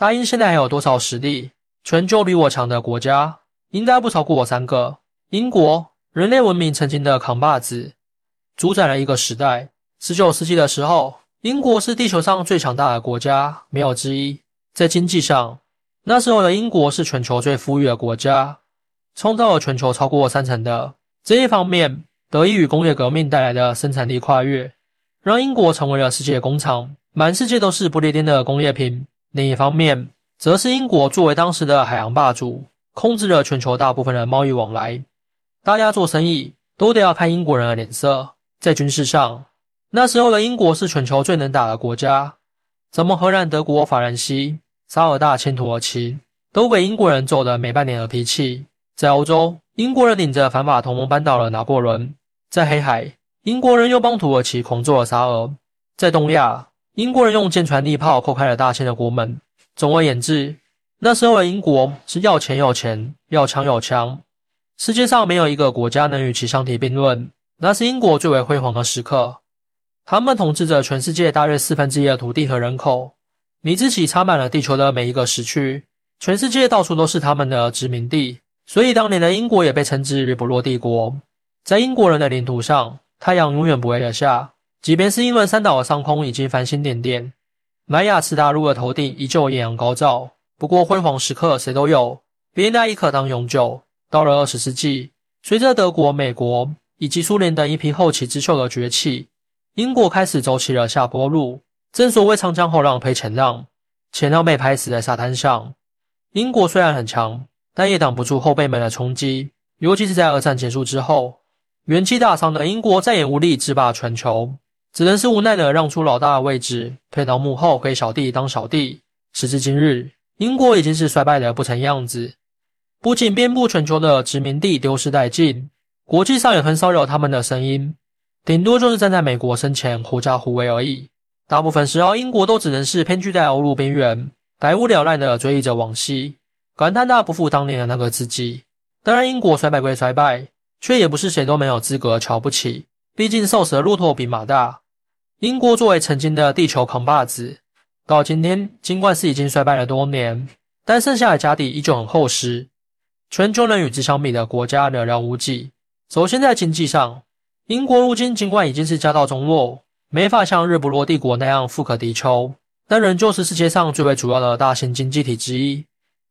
大英现在还有多少实力？全球比我强的国家应该不超过我三个。英国，人类文明曾经的扛把子，主宰了一个时代。十九世纪的时候，英国是地球上最强大的国家，没有之一。在经济上，那时候的英国是全球最富裕的国家，创造了全球超过三成的这一方面，得益于工业革命带来的生产力跨越，让英国成为了世界工厂，满世界都是不列颠的工业品。另一方面，则是英国作为当时的海洋霸主，控制了全球大部分的贸易往来。大家做生意都得要看英国人的脸色。在军事上，那时候的英国是全球最能打的国家，怎么荷兰、德国、法兰西、沙尔大、亲土耳其都被英国人揍得没半点的脾气。在欧洲，英国人领着反法同盟扳倒了拿破仑；在黑海，英国人又帮土耳其狂揍了沙俄；在东亚，英国人用舰船利炮扣开了大清的国门。总而言之，那时候的英国是要钱有钱，要枪有枪。世界上没有一个国家能与其相提并论。那是英国最为辉煌的时刻。他们统治着全世界大约四分之一的土地和人口，米字旗插满了地球的每一个时区，全世界到处都是他们的殖民地。所以，当年的英国也被称之日不落帝国。在英国人的领土上，太阳永远不会落下，即便是英伦三岛的上空已经繁星点点，莱雅斯大陆的头顶依旧艳阳高照。不过，辉煌时刻谁都有，别那一刻当永久。到了二十世纪，随着德国、美国以及苏联等一批后起之秀的崛起，英国开始走起了下坡路。正所谓长江后浪推前浪，前浪被拍死在沙滩上。英国虽然很强，但也挡不住后辈们的冲击。尤其是在二战结束之后，元气大伤的英国再也无力制霸全球，只能是无奈的让出老大的位置，退到幕后给小弟当小弟。时至今日，英国已经是衰败的不成样子。不仅遍布全球的殖民地丢失殆尽，国际上也很少有他们的声音，顶多就是站在美国身前狐假虎威而已。大部分时候，英国都只能是偏居在欧陆边缘，百无聊赖的追忆着往昔，感叹那不复当年的那个自己。当然，英国衰败归衰败，却也不是谁都没有资格瞧不起。毕竟瘦死的骆驼比马大。英国作为曾经的地球扛把子，到今天尽管是已经衰败了多年，但剩下的家底依旧很厚实。全球能与之相比的国家寥寥无几。首先，在经济上，英国如今尽管已经是家道中落，没法像日不落帝国那样富可敌丘，但仍旧是世界上最为主要的大型经济体之一，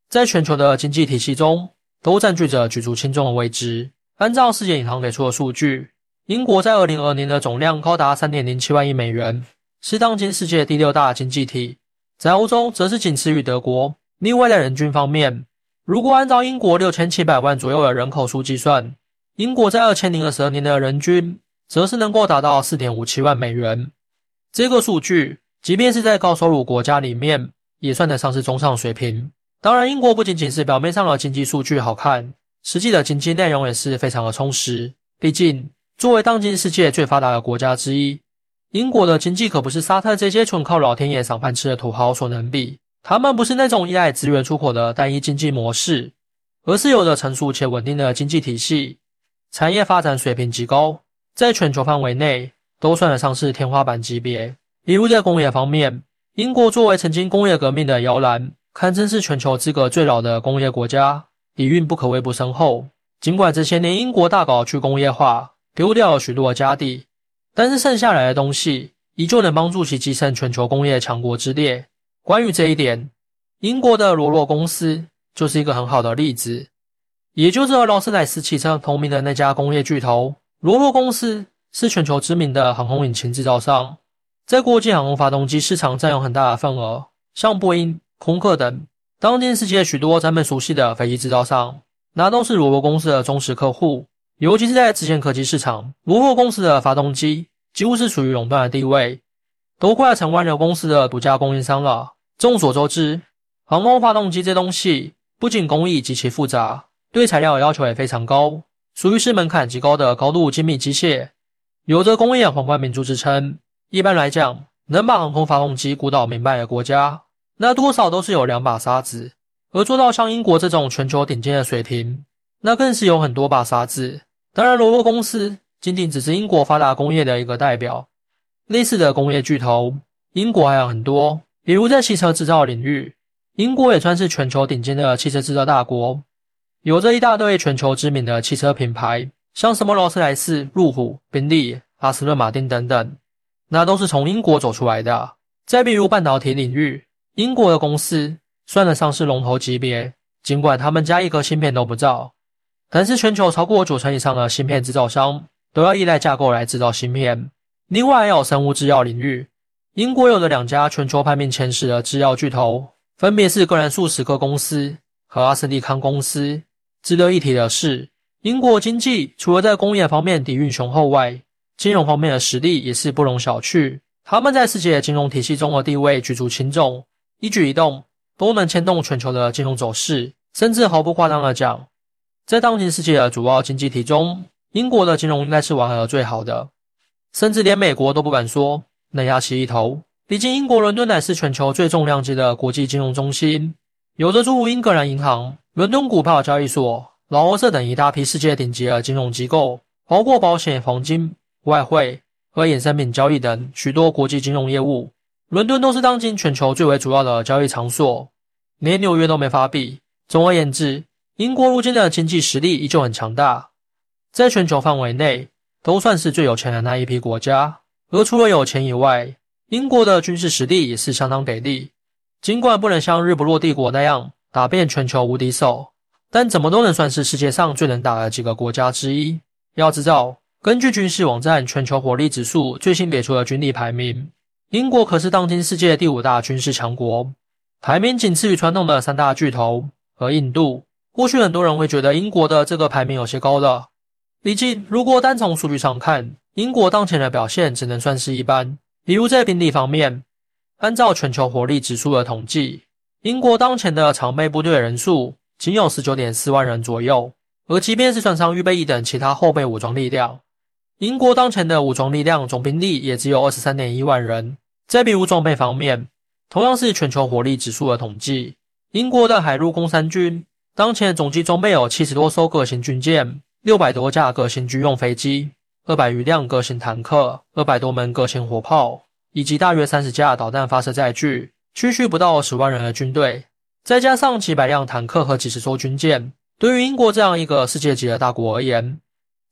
在全球的经济体系中都占据着举足轻重的位置。按照世界银行给出的数据，英国在二零二年的总量高达三点零七万亿美元，是当今世界第六大经济体，在欧洲则是仅次于德国。另外，在人均方面，如果按照英国六千七百万左右的人口数计算，英国在二千零二十二年的人均则是能够达到四点五七万美元。这个数据，即便是在高收入国家里面，也算得上是中上水平。当然，英国不仅仅是表面上的经济数据好看，实际的经济内容也是非常的充实。毕竟，作为当今世界最发达的国家之一，英国的经济可不是沙特这些纯靠老天爷赏饭吃的土豪所能比。他们不是那种依赖资源出口的单一经济模式，而是有着成熟且稳定的经济体系，产业发展水平极高，在全球范围内都算得上是天花板级别。例如在工业方面，英国作为曾经工业革命的摇篮，堪称是全球资格最老的工业国家，底蕴不可谓不深厚。尽管这些年英国大搞去工业化，丢掉了许多家底，但是剩下来的东西依旧能帮助其跻身全球工业强国之列。关于这一点，英国的罗洛公司就是一个很好的例子，也就是和劳斯莱斯汽车同名的那家工业巨头。罗洛公司是全球知名的航空引擎制造商，在国际航空发动机市场占有很大的份额，像波音、空客等当今世界许多咱们熟悉的飞机制造商，那都是罗洛公司的忠实客户。尤其是在自线科技市场，罗洛公司的发动机几乎是处于垄断的地位。都快成万流公司的独家供应商了。众所周知，航空发动机这东西不仅工艺极其复杂，对材料要求也非常高，属于是门槛极高的高度精密机械，有着工业皇冠民族之称。一般来讲，能把航空发动机鼓捣明白的国家，那多少都是有两把沙子；而做到像英国这种全球顶尖的水平，那更是有很多把沙子。当然，罗罗公司仅仅只是英国发达工业的一个代表。类似的工业巨头，英国还有很多，比如在汽车制造领域，英国也算是全球顶尖的汽车制造大国，有着一大堆全球知名的汽车品牌，像什么劳斯莱斯、路虎、宾利、阿斯顿马丁等等，那都是从英国走出来的。再比如半导体领域，英国的公司算得上是龙头级别，尽管他们家一颗芯片都不造，但是全球超过九成以上的芯片制造商都要依赖架构来制造芯片。另外，还有生物制药领域，英国有着两家全球排名前十的制药巨头，分别是格兰素史克公司和阿斯利康公司。值得一提的是，英国经济除了在工业方面底蕴雄厚外，金融方面的实力也是不容小觑。他们在世界金融体系中的地位举足轻重，一举一动都能牵动全球的金融走势。甚至毫不夸张的讲，在当今世界的主要经济体中，英国的金融应该是玩的最好的，甚至连美国都不敢说能压其一头。毕竟，英国伦敦乃是全球最重量级的国际金融中心，有着诸如英格兰银行、伦敦股票交易所、劳欧社等一大批世界顶级的金融机构，包括保险、黄金、外汇。和衍生品交易等许多国际金融业务，伦敦都是当今全球最为主要的交易场所，连纽约都没法比。总而言之，英国如今的经济实力依旧很强大，在全球范围内都算是最有钱的那一批国家。而除了有钱以外，英国的军事实力也是相当给力。尽管不能像日不落帝国那样打遍全球无敌手，但怎么都能算是世界上最能打的几个国家之一。要知道。根据军事网站全球火力指数最新给出的军力排名，英国可是当今世界第五大军事强国，排名仅次于传统的三大巨头和印度。或许很多人会觉得英国的这个排名有些高了，毕竟如果单从数据上看，英国当前的表现只能算是一般。比如在兵力方面，按照全球火力指数的统计，英国当前的常备部队人数仅有十九点四万人左右，而即便是算上预备役等其他后备武装力量。英国当前的武装力量总兵力也只有二十三点一万人。在比如装备方面，同样是全球火力指数的统计，英国的海陆空三军当前总计装备有七十多艘各型军舰、六百多架各型军用飞机、二百余辆各型坦克、二百多门各型火炮，以及大约三十架导弹发射载具，区区不到十万人的军队，再加上几百辆坦克和几十艘军舰，对于英国这样一个世界级的大国而言，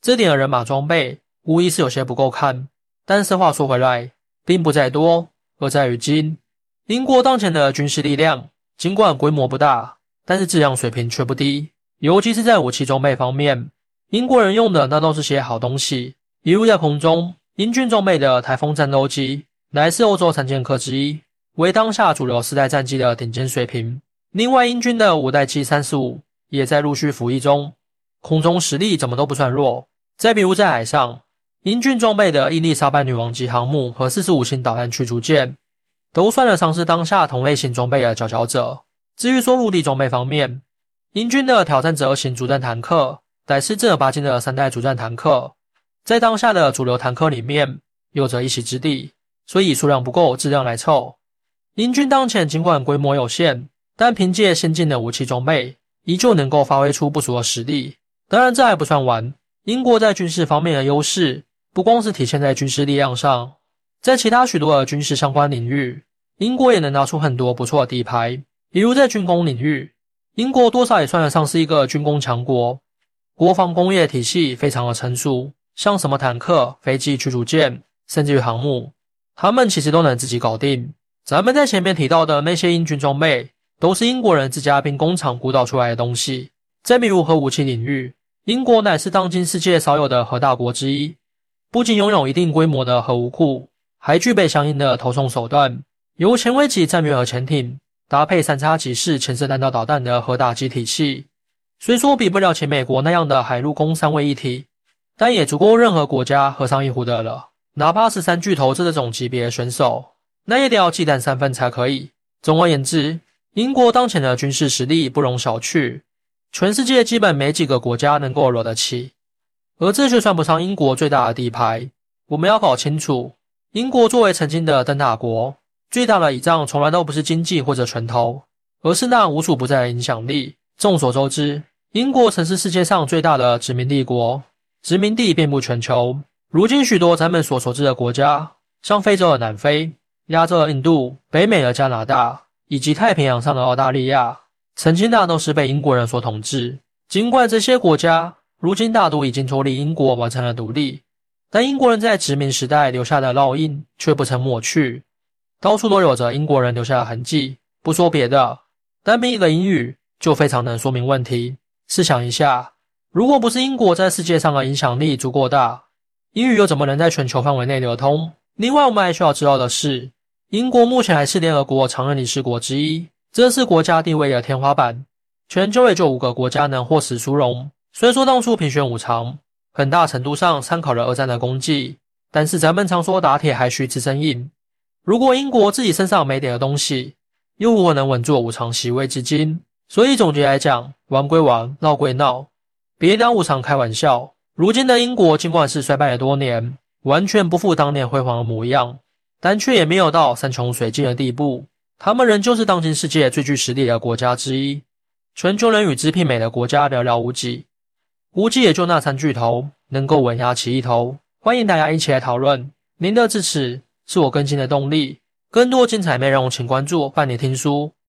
这点的人马装备。无疑是有些不够看，但是话说回来，并不在多，而在于精。英国当前的军事力量，尽管规模不大，但是质量水平却不低，尤其是在武器装备方面，英国人用的那都是些好东西。比如在空中，英军装备的台风战斗机，乃是欧洲三剑客之一，为当下主流四代战机的顶尖水平。另外，英军的五代机三十五也在陆续服役中，空中实力怎么都不算弱。再比如在海上，英军装备的伊丽莎白女王级航母和四十五型导弹驱逐舰，都算得上是当下同类型装备的佼佼者。至于说陆地装备方面，英军的挑战者型主战坦克乃是正儿八经的三代主战坦克，在当下的主流坦克里面有着一席之地。所以数量不够，质量来凑。英军当前尽管规模有限，但凭借先进的武器装备，依旧能够发挥出不俗的实力。当然，这还不算完，英国在军事方面的优势。不光是体现在军事力量上，在其他许多的军事相关领域，英国也能拿出很多不错的底牌。比如在军工领域，英国多少也算得上是一个军工强国，国防工业体系非常的成熟，像什么坦克、飞机、驱逐舰，甚至于航母，他们其实都能自己搞定。咱们在前面提到的那些英军装备，都是英国人自家兵工厂鼓捣出来的东西。再比如核武器领域，英国乃是当今世界少有的核大国之一。不仅拥有一定规模的核武库，还具备相应的投送手段，由前卫级战略核潜艇搭配三叉戟式潜射弹道导弹的核打击体系。虽说比不了前美国那样的海陆空三位一体，但也足够任何国家喝上一壶的了。哪怕是三巨头这种级别选手，那也得要忌惮三分才可以。总而言之，英国当前的军事实力不容小觑，全世界基本没几个国家能够惹得起。而这却算不上英国最大的底牌。我们要搞清楚，英国作为曾经的灯塔国，最大的倚仗从来都不是经济或者拳头，而是那无处不在的影响力。众所周知，英国曾是世界上最大的殖民帝国，殖民地遍布全球。如今，许多咱们所熟知的国家，像非洲的南非、亚洲的印度、北美的加拿大，以及太平洋上的澳大利亚，曾经大都是被英国人所统治。尽管这些国家如今大都已经脱离英国，完成了独立，但英国人在殖民时代留下的烙印却不曾抹去，到处都有着英国人留下的痕迹。不说别的，单凭一个英语就非常能说明问题。试想一下，如果不是英国在世界上的影响力足够大，英语又怎么能在全球范围内流通？另外，我们还需要知道的是，英国目前还是联合国常任理事国之一，这是国家地位的天花板。全球也就五个国家能获此殊荣。虽说当初评选五常，很大程度上参考了二战的功绩，但是咱们常说打铁还需自身硬。如果英国自己身上没点的东西，又如何能稳坐五常席位至今？所以总结来讲，玩归玩，闹归闹，别当五常开玩笑。如今的英国尽管是衰败了多年，完全不复当年辉煌的模样，但却也没有到山穷水尽的地步。他们仍旧是当今世界最具实力的国家之一，全球能与之媲美的国家寥寥无几，估计也就那三巨头能够稳压其一头。欢迎大家一起来讨论，您的支持是我更新的动力。更多精彩内容，请关注半年听书。